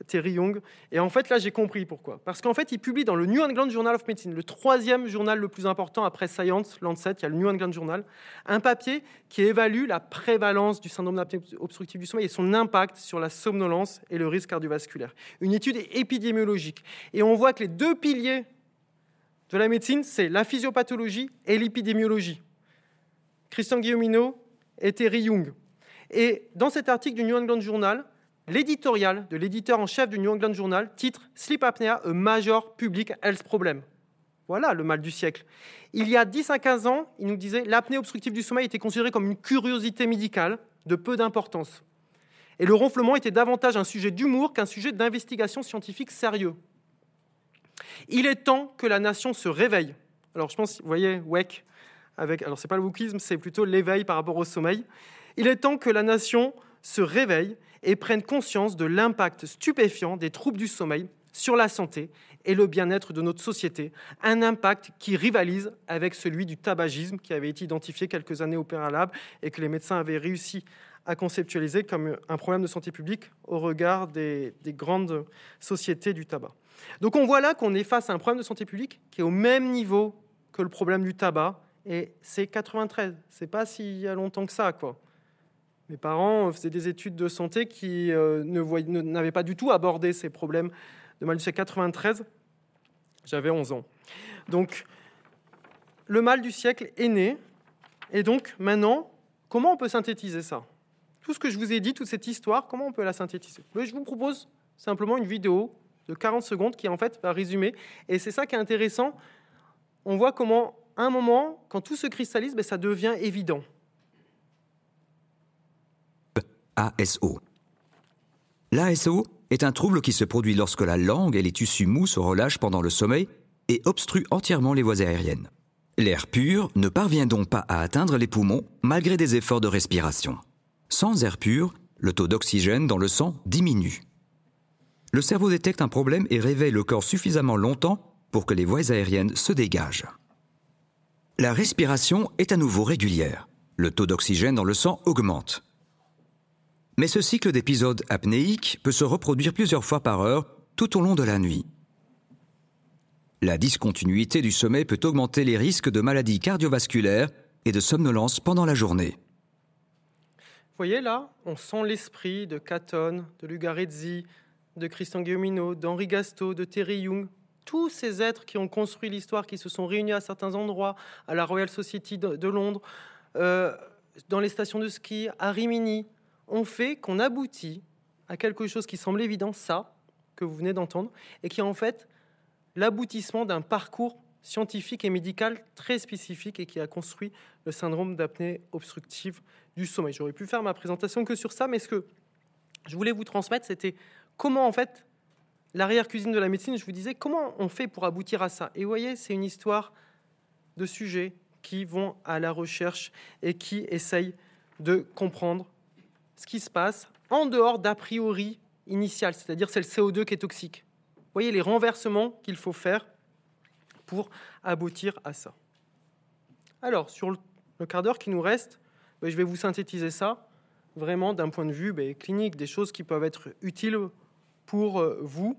Terry Young. Et en fait, là, j'ai compris pourquoi. Parce qu'en fait, il publie dans le New England Journal of Medicine, le troisième journal le plus important après Science, Lancet, il y a le New England Journal, un papier qui évalue la prévalence du syndrome d'apnée obstructive du sommeil et son impact sur la somnolence et le risque cardiovasculaire. Une étude épidémiologique. Et on voit que les deux piliers de la médecine, c'est la physiopathologie et l'épidémiologie. Christian Guilleminot et Terry Young. Et dans cet article du New England Journal, l'éditorial de l'éditeur en chef du New England Journal titre Sleep apnea, a major public health problem. Voilà le mal du siècle. Il y a 10 à 15 ans, il nous disait l'apnée obstructive du sommeil était considérée comme une curiosité médicale de peu d'importance. Et le ronflement était davantage un sujet d'humour qu'un sujet d'investigation scientifique sérieux. Il est temps que la nation se réveille. Alors je pense, vous voyez, avec, alors c'est pas le wokisme, c'est plutôt l'éveil par rapport au sommeil. Il est temps que la nation se réveille et prenne conscience de l'impact stupéfiant des troubles du sommeil sur la santé et le bien-être de notre société, un impact qui rivalise avec celui du tabagisme qui avait été identifié quelques années au préalable et que les médecins avaient réussi à conceptualiser comme un problème de santé publique au regard des grandes sociétés du tabac. Donc on voit là qu'on est face à un problème de santé publique qui est au même niveau que le problème du tabac et c'est 93. C'est pas s'il y a longtemps que ça, quoi. Mes parents faisaient des études de santé qui euh, n'avaient pas du tout abordé ces problèmes de mal du siècle 93. J'avais 11 ans. Donc, le mal du siècle est né. Et donc, maintenant, comment on peut synthétiser ça? Tout ce que je vous ai dit, toute cette histoire, comment on peut la synthétiser? Je vous propose simplement une vidéo de 40 secondes qui, en fait, va résumer. Et c'est ça qui est intéressant. On voit comment un moment, quand tout se cristallise, ben, ça devient évident. ASO. L'ASO est un trouble qui se produit lorsque la langue et les tissus mous se relâchent pendant le sommeil et obstrue entièrement les voies aériennes. L'air pur ne parvient donc pas à atteindre les poumons malgré des efforts de respiration. Sans air pur, le taux d'oxygène dans le sang diminue. Le cerveau détecte un problème et réveille le corps suffisamment longtemps pour que les voies aériennes se dégagent. La respiration est à nouveau régulière. Le taux d'oxygène dans le sang augmente. Mais ce cycle d'épisodes apnéiques peut se reproduire plusieurs fois par heure tout au long de la nuit. La discontinuité du sommeil peut augmenter les risques de maladies cardiovasculaires et de somnolence pendant la journée. Vous voyez là, on sent l'esprit de Catton, de Lugarezzi, de Christian Guilleminot, d'Henri Gastaud, de Terry Young, tous ces êtres qui ont construit l'histoire, qui se sont réunis à certains endroits, à la Royal Society de, Londres, euh, dans les stations de ski, à Rimini, ont fait qu'on aboutit à quelque chose qui semble évident, ça, que vous venez d'entendre, et qui est en fait l'aboutissement d'un parcours scientifique et médical très spécifique et qui a construit le syndrome d'apnée obstructive du sommeil. J'aurais pu faire ma présentation que sur ça, mais ce que je voulais vous transmettre, c'était comment en fait l'arrière-cuisine de la médecine, je vous disais, comment on fait pour aboutir à ça? Et vous voyez, c'est une histoire de sujets qui vont à la recherche et qui essayent de comprendre ce qui se passe en dehors d'a priori initial, c'est-à-dire c'est le CO2 qui est toxique. Vous voyez les renversements qu'il faut faire pour aboutir à ça. Alors, sur le quart d'heure qui nous reste, ben, je vais vous synthétiser ça vraiment d'un point de vue ben, clinique, des choses qui peuvent être utiles pour euh, vous.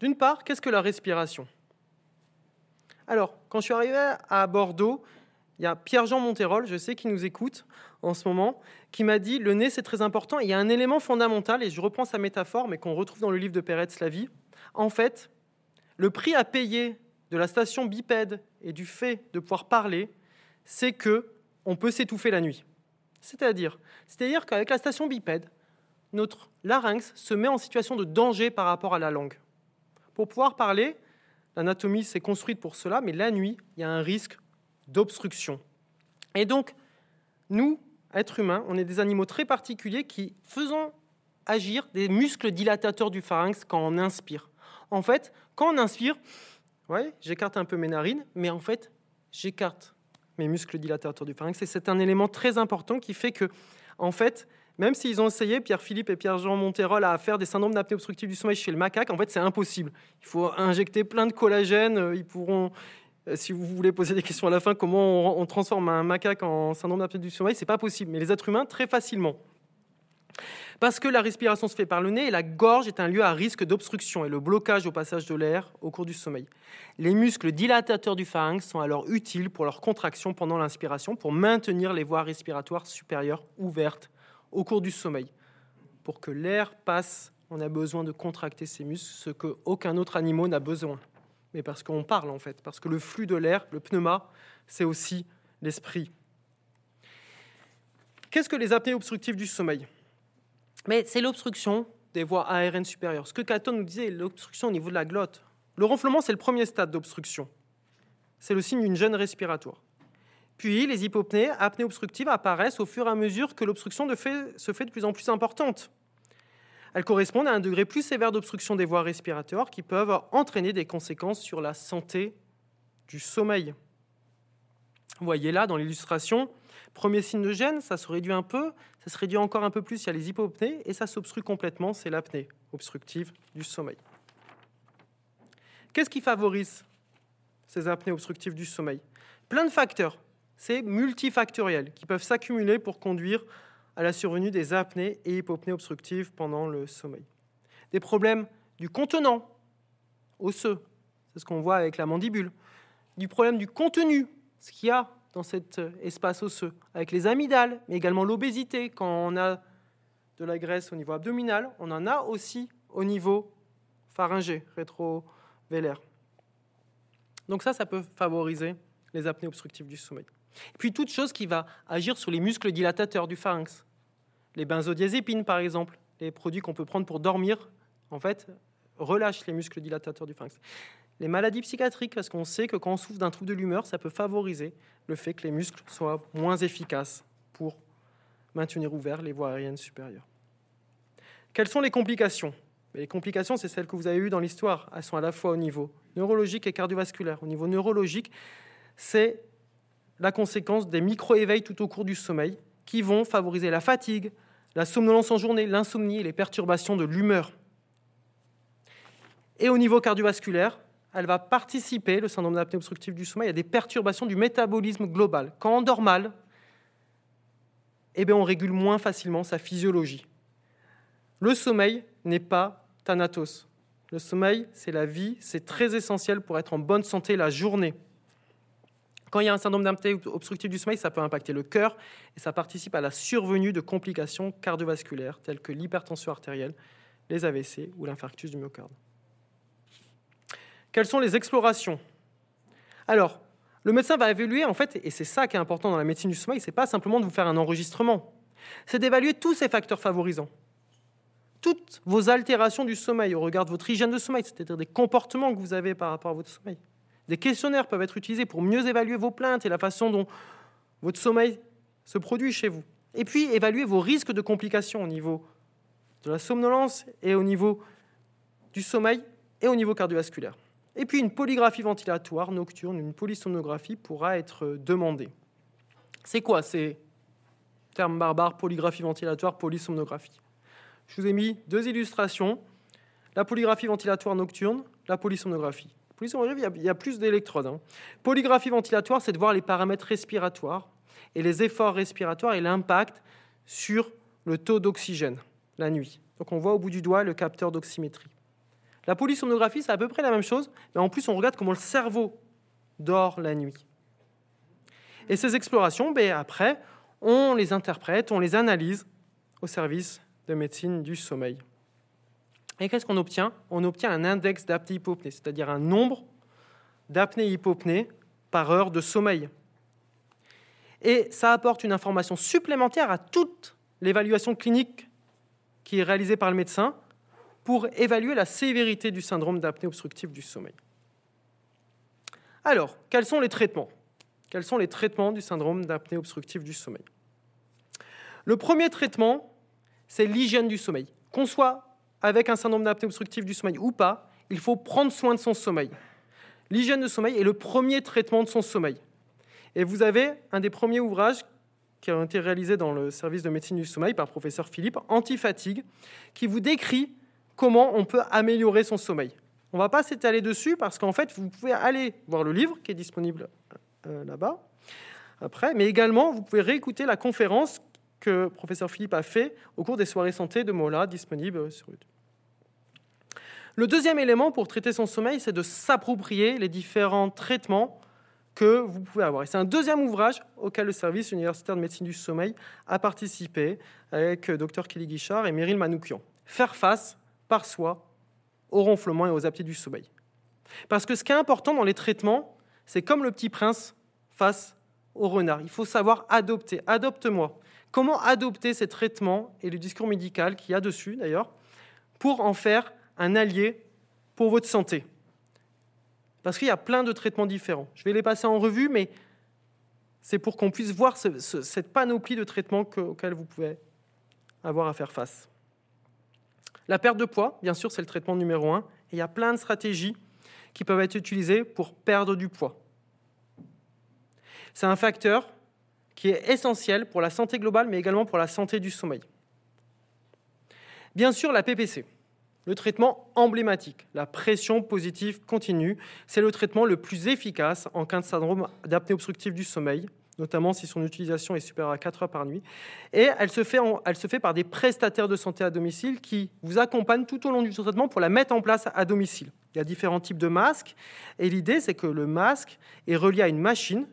D'une part, qu'est-ce que la respiration? Alors, quand je suis arrivé à Bordeaux, il y a Pierre-Jean Monterol, je sais qu'il nous écoute en ce moment, qui m'a dit le nez c'est très important. Il y a un élément fondamental, et je reprends sa métaphore, mais qu'on retrouve dans le livre de Peretz La vie. En fait, le prix à payer de la station bipède et du fait de pouvoir parler, c'est que on peut s'étouffer la nuit. C'est-à-dire, c'est-à-dire qu'avec la station bipède, notre larynx se met en situation de danger par rapport à la langue. Pour pouvoir parler, l'anatomie s'est construite pour cela, mais la nuit, il y a un risque d'obstruction. Et donc, nous, êtres humains, on est des animaux très particuliers qui faisons agir des muscles dilatateurs du pharynx quand on inspire. En fait, quand on inspire, ouais, j'écarte un peu mes narines, mais en fait, j'écarte mes muscles dilatateurs du pharynx. Et c'est un élément très important qui fait que, en fait, même s'ils ont essayé, Pierre-Philippe et Pierre-Jean Monterol, à faire des syndromes d'apnée obstructive du sommeil chez le macaque, en fait, c'est impossible. Il faut injecter plein de collagène, euh, ils pourront, euh, si vous voulez poser des questions à la fin, comment on, transforme un macaque en syndrome d'apnée du sommeil, c'est pas possible. Mais les êtres humains, très facilement. Parce que la respiration se fait par le nez et la gorge est un lieu à risque d'obstruction et le blocage au passage de l'air au cours du sommeil. Les muscles dilatateurs du pharynx sont alors utiles pour leur contraction pendant l'inspiration pour maintenir les voies respiratoires supérieures ouvertes au cours du sommeil. Pour que l'air passe, on a besoin de contracter ces muscles, ce qu'aucun autre animal n'a besoin mais parce qu'on parle en fait, parce que le flux de l'air, le pneuma, c'est aussi l'esprit. Qu'est-ce que les apnées obstructives du sommeil? Mais c'est l'obstruction des voies aériennes supérieures. Ce que Caton nous disait, l'obstruction au niveau de la glotte. Le ronflement, c'est le premier stade d'obstruction. C'est le signe d'une gêne respiratoire. Puis les hypopnées, apnées obstructives apparaissent au fur et à mesure que l'obstruction se fait de plus en plus importante. Elles correspondent à un degré plus sévère d'obstruction des voies respiratoires qui peuvent entraîner des conséquences sur la santé du sommeil. Vous voyez là dans l'illustration, premier signe de gêne, ça se réduit un peu, ça se réduit encore un peu plus, il y a les hypopnées, et ça s'obstrue complètement, c'est l'apnée obstructive du sommeil. Qu'est-ce qui favorise ces apnées obstructives du sommeil? Plein de facteurs, c'est multifactoriel, qui peuvent s'accumuler pour conduire à la survenue des apnées et hypopnées obstructives pendant le sommeil. Des problèmes du contenant osseux, c'est ce qu'on voit avec la mandibule. Du problème du contenu, ce qu'il y a dans cet espace osseux, avec les amygdales, mais également l'obésité. Quand on a de la graisse au niveau abdominal, on en a aussi au niveau pharyngé, rétrovélaire. Donc ça, ça peut favoriser les apnées obstructives du sommeil. Puis toute chose qui va agir sur les muscles dilatateurs du pharynx les benzodiazépines par exemple, les produits qu'on peut prendre pour dormir, en fait, relâchent les muscles dilatateurs du pharynx. Les maladies psychiatriques, parce qu'on sait que quand on souffre d'un trouble de l'humeur, ça peut favoriser le fait que les muscles soient moins efficaces pour maintenir ouverts les voies aériennes supérieures. Quelles sont les complications? Les complications, c'est celles que vous avez eues dans l'histoire. Elles sont à la fois au niveau neurologique et cardiovasculaire. Au niveau neurologique, c'est la conséquence des micro-éveils tout au cours du sommeil qui vont favoriser la fatigue, la somnolence en journée, l'insomnie et les perturbations de l'humeur. Et au niveau cardiovasculaire, elle va participer, le syndrome d'apnée obstructive du sommeil, à des perturbations du métabolisme global. Quand on dort mal, eh bien, on régule moins facilement sa physiologie. Le sommeil n'est pas thanatos. Le sommeil, c'est la vie, c'est très essentiel pour être en bonne santé la journée. Quand il y a un syndrome d'apnée obstructive du sommeil, ça peut impacter le cœur et ça participe à la survenue de complications cardiovasculaires telles que l'hypertension artérielle, les AVC ou l'infarctus du myocarde. Quelles sont les explorations? Alors, le médecin va évaluer, en fait, et c'est ça qui est important dans la médecine du sommeil, c'est pas simplement de vous faire un enregistrement, c'est d'évaluer tous ces facteurs favorisants. Toutes vos altérations du sommeil au regard de votre hygiène de sommeil, c'est-à-dire des comportements que vous avez par rapport à votre sommeil. Des questionnaires peuvent être utilisés pour mieux évaluer vos plaintes et la façon dont votre sommeil se produit chez vous. Et puis évaluer vos risques de complications au niveau de la somnolence et au niveau du sommeil et au niveau cardiovasculaire. Et puis une polygraphie ventilatoire nocturne, une polysomnographie pourra être demandée. C'est quoi ces termes barbares, polygraphie ventilatoire, polysomnographie? Je vous ai mis deux illustrations, la polygraphie ventilatoire nocturne, la polysomnographie. Polysomnographie, il y a plus d'électrodes. Hein. Polygraphie ventilatoire, c'est de voir les paramètres respiratoires et les efforts respiratoires et l'impact sur le taux d'oxygène la nuit. Donc on voit au bout du doigt le capteur d'oxymétrie. La polysomnographie, c'est à peu près la même chose, mais en plus, on regarde comment le cerveau dort la nuit. Et ces explorations, ben, après, on les interprète, on les analyse au service de médecine du sommeil. Et qu'est-ce qu'on obtient? On obtient un index d'apnée-hypopnée, c'est-à-dire un nombre d'apnée-hypopnée par heure de sommeil. Et ça apporte une information supplémentaire à toute l'évaluation clinique qui est réalisée par le médecin pour évaluer la sévérité du syndrome d'apnée obstructive du sommeil. Alors, quels sont les traitements? Quels sont les traitements du syndrome d'apnée obstructive du sommeil? Le premier traitement, c'est l'hygiène du sommeil. Qu'on soit avec un syndrome d'apnée obstructive du sommeil ou pas, il faut prendre soin de son sommeil. L'hygiène de sommeil est le premier traitement de son sommeil. Et vous avez un des premiers ouvrages qui a été réalisé dans le service de médecine du sommeil par professeur Philippe, Antifatigue, qui vous décrit comment on peut améliorer son sommeil. On ne va pas s'étaler dessus parce qu'en fait, vous pouvez aller voir le livre qui est disponible euh, là-bas après, mais également, vous pouvez réécouter la conférence que professeur Philippe a fait au cours des soirées santé de Mola, disponible sur YouTube. Le deuxième élément pour traiter son sommeil, c'est de s'approprier les différents traitements que vous pouvez avoir. C'est un deuxième ouvrage auquel le service universitaire de médecine du sommeil a participé avec Dr Kelly Guichard et Meryl Manoukian. Faire face par soi au ronflement et aux apnées du sommeil. Parce que ce qui est important dans les traitements, c'est comme le petit prince face au renard. Il faut savoir adopter. Adopte-moi. Comment adopter ces traitements et le discours médical qu'il y a dessus d'ailleurs pour en faire un allié pour votre santé Parce qu'il y a plein de traitements différents. Je vais les passer en revue, mais c'est pour qu'on puisse voir cette panoplie de traitements auxquels vous pouvez avoir à faire face. La perte de poids, bien sûr, c'est le traitement numéro un. Et il y a plein de stratégies qui peuvent être utilisées pour perdre du poids. C'est un facteur qui est essentiel pour la santé globale, mais également pour la santé du sommeil. Bien sûr, la PPC, le traitement emblématique, la pression positive continue, c'est le traitement le plus efficace en cas de syndrome d'apnée obstructive du sommeil notamment si son utilisation est supérieure à 4 heures par nuit. Et elle se, fait elle se fait par des prestataires de santé à domicile qui vous accompagnent tout au long du traitement pour la mettre en place à domicile. Il y a différents types de masques, et l'idée c'est que le masque est relié à une machine,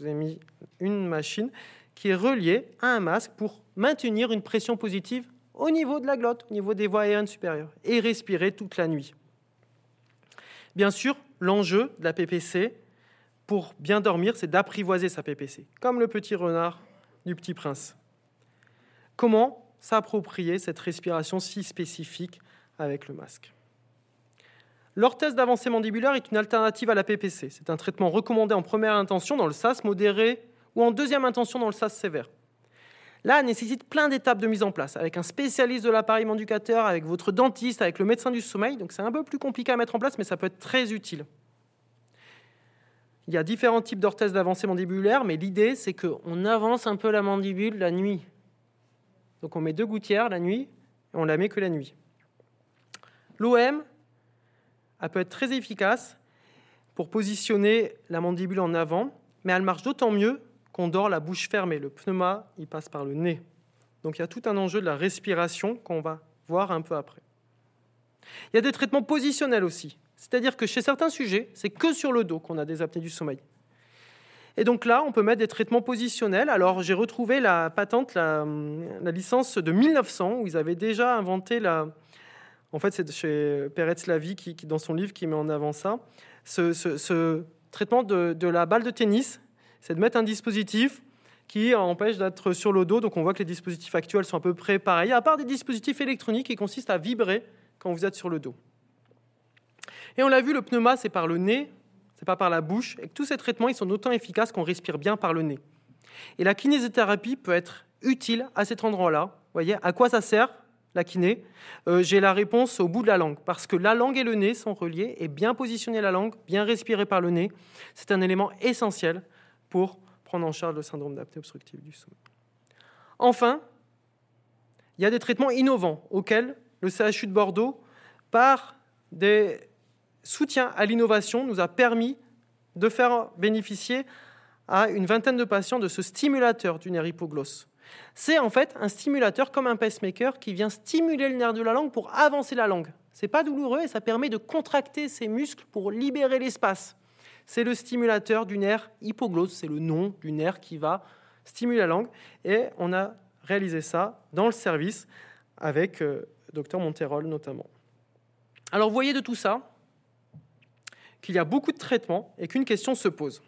vous ai mis une machine, qui est reliée à un masque pour maintenir une pression positive au niveau de la glotte, au niveau des voies aériennes supérieures, et respirer toute la nuit. Bien sûr, l'enjeu de la PPC, pour bien dormir, c'est d'apprivoiser sa PPC, comme le petit renard du petit prince. Comment s'approprier cette respiration si spécifique avec le masque? L'orthèse d'avancée mandibulaire est une alternative à la PPC. C'est un traitement recommandé en première intention dans le SAS modéré ou en deuxième intention dans le SAS sévère. Là, elle nécessite plein d'étapes de mise en place, avec un spécialiste de l'appareil manducateur, avec votre dentiste, avec le médecin du sommeil. Donc c'est un peu plus compliqué à mettre en place, mais ça peut être très utile. Il y a différents types d'orthèses d'avancée mandibulaire, mais l'idée, c'est qu'on avance un peu la mandibule la nuit. Donc on met deux gouttières la nuit, et on la met que la nuit. L'OM, elle peut être très efficace pour positionner la mandibule en avant, mais elle marche d'autant mieux qu'on dort la bouche fermée. Le pneuma, il passe par le nez. Donc il y a tout un enjeu de la respiration qu'on va voir un peu après. Il y a des traitements positionnels aussi. C'est-à-dire que chez certains sujets, c'est que sur le dos qu'on a des apnées du sommeil. Et donc là, on peut mettre des traitements positionnels. Alors j'ai retrouvé la patente, la, licence de 1900, où ils avaient déjà inventé la... En fait, c'est chez Peretz Lavie, qui, dans son livre, qui met en avant ça. Ce, traitement de, la balle de tennis, c'est de mettre un dispositif qui empêche d'être sur le dos. Donc on voit que les dispositifs actuels sont à peu près pareils, à part des dispositifs électroniques qui consistent à vibrer quand vous êtes sur le dos. Et on l'a vu, le pneuma, c'est par le nez, c'est pas par la bouche, et tous ces traitements, ils sont d'autant efficaces qu'on respire bien par le nez. Et la kinésithérapie peut être utile à cet endroit-là. voyez, à quoi ça sert la kiné euh, J'ai la réponse au bout de la langue, parce que la langue et le nez sont reliés, et bien positionner la langue, bien respirer par le nez, c'est un élément essentiel pour prendre en charge le syndrome d'apnée obstructive du sommeil. Enfin, il y a des traitements innovants auxquels le CHU de Bordeaux, par des soutiens à l'innovation, nous a permis de faire bénéficier à une vingtaine de patients de ce stimulateur du nerf hypoglosse. C'est en fait un stimulateur comme un pacemaker qui vient stimuler le nerf de la langue pour avancer la langue. C'est pas douloureux et ça permet de contracter ses muscles pour libérer l'espace c'est le stimulateur du nerf hypoglosse, c'est le nom du nerf qui va stimuler la langue. Et on a réalisé ça dans le service avec euh, Dr Monterol notamment. Alors vous voyez de tout ça qu'il y a beaucoup de traitements et qu'une question se pose.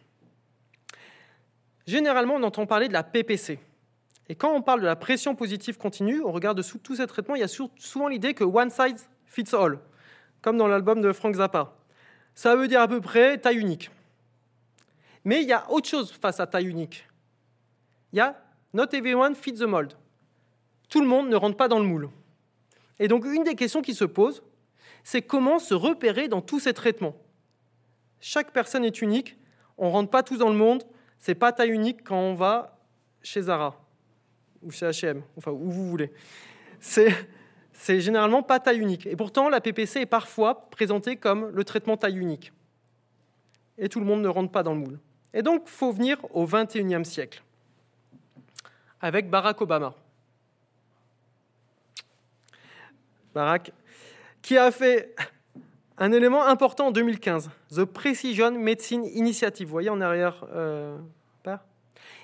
Généralement, on entend parler de la PPC. Et quand on parle de la pression positive continue, on regarde sous tous ces traitements, il y a souvent l'idée que one size fits all, comme dans l'album de Frank Zappa ça veut dire à peu près taille unique. Mais il y a autre chose face à taille unique. Il y a not everyone fits the mold. Tout le monde ne rentre pas dans le moule. Et donc une des questions qui se pose, c'est comment se repérer dans tous ces traitements. Chaque personne est unique, on ne rentre pas tous dans le monde, c'est pas taille unique quand on va chez Zara ou chez H&M, enfin où vous voulez. C'est généralement pas taille unique. Et pourtant, la PPC est parfois présentée comme le traitement taille unique. Et tout le monde ne rentre pas dans le moule. Et donc, il faut venir au XXIe siècle, avec Barack Obama. Barack, qui a fait un élément important en 2015, The Precision Medicine Initiative. Vous voyez en arrière, euh,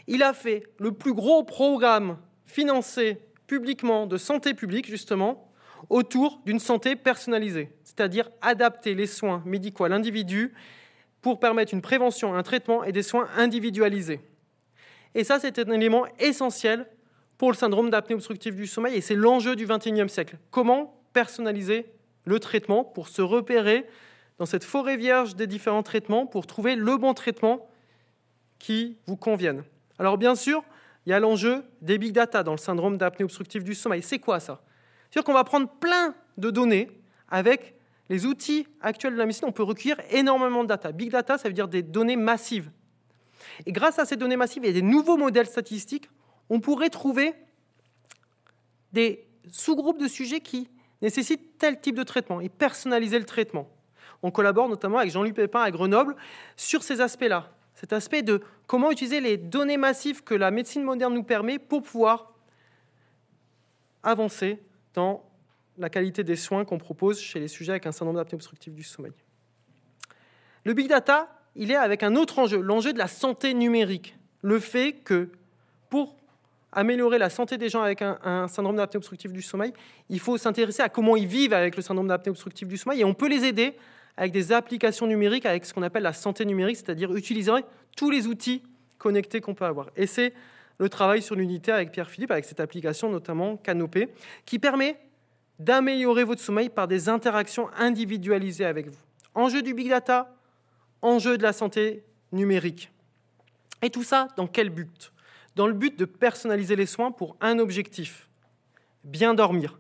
il a fait le plus gros programme financé publiquement de santé publique, justement, autour d'une santé personnalisée, c'est-à-dire adapter les soins médicaux à l'individu pour permettre une prévention, un traitement et des soins individualisés. Et ça, c'est un élément essentiel pour le syndrome d'apnée obstructive du sommeil, et c'est l'enjeu du XXIe siècle. Comment personnaliser le traitement pour se repérer dans cette forêt vierge des différents traitements, pour trouver le bon traitement qui vous convienne. Alors bien sûr, il y a l'enjeu des big data dans le syndrome d'apnée obstructive du sommeil. C'est quoi ça? C'est-à-dire qu'on va prendre plein de données avec les outils actuels de la médecine. On peut recueillir énormément de data. Big data, ça veut dire des données massives. Et grâce à ces données massives et des nouveaux modèles statistiques, on pourrait trouver des sous-groupes de sujets qui nécessitent tel type de traitement et personnaliser le traitement. On collabore notamment avec Jean-Luc Pépin à Grenoble sur ces aspects-là cet aspect de comment utiliser les données massives que la médecine moderne nous permet pour pouvoir avancer dans la qualité des soins qu'on propose chez les sujets avec un syndrome d'apnée obstructive du sommeil. Le big data, il est avec un autre enjeu, l'enjeu de la santé numérique. Le fait que pour améliorer la santé des gens avec un, syndrome d'apnée obstructive du sommeil, il faut s'intéresser à comment ils vivent avec le syndrome d'apnée obstructive du sommeil et on peut les aider avec des applications numériques, avec ce qu'on appelle la santé numérique, c'est-à-dire utiliser tous les outils connectés qu'on peut avoir. Et c'est le travail sur l'unité avec Pierre-Philippe, avec cette application notamment Canopé, qui permet d'améliorer votre sommeil par des interactions individualisées avec vous. Enjeu du big data, enjeu de la santé numérique. Et tout ça, dans quel but? Dans le but de personnaliser les soins pour un objectif, bien dormir.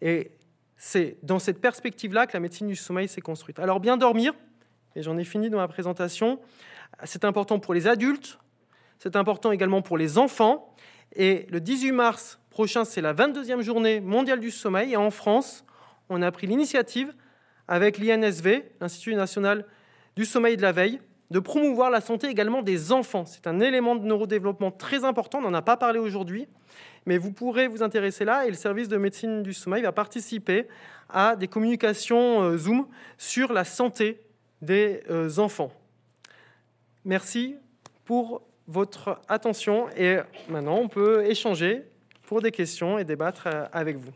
Et c'est dans cette perspective-là que la médecine du sommeil s'est construite. Alors bien dormir, et j'en ai fini dans ma présentation, c'est important pour les adultes, c'est important également pour les enfants. Et le 18 mars prochain, c'est la 22e journée mondiale du sommeil. Et en France, on a pris l'initiative avec l'INSV, l'Institut national du sommeil et de la veille, de promouvoir la santé également des enfants. C'est un élément de neurodéveloppement très important, on n'en a pas parlé aujourd'hui, mais vous pourrez vous intéresser là et le service de médecine du sommeil va participer à des communications euh, Zoom sur la santé des euh, enfants. Merci pour votre attention et maintenant on peut échanger pour des questions et débattre euh, avec vous.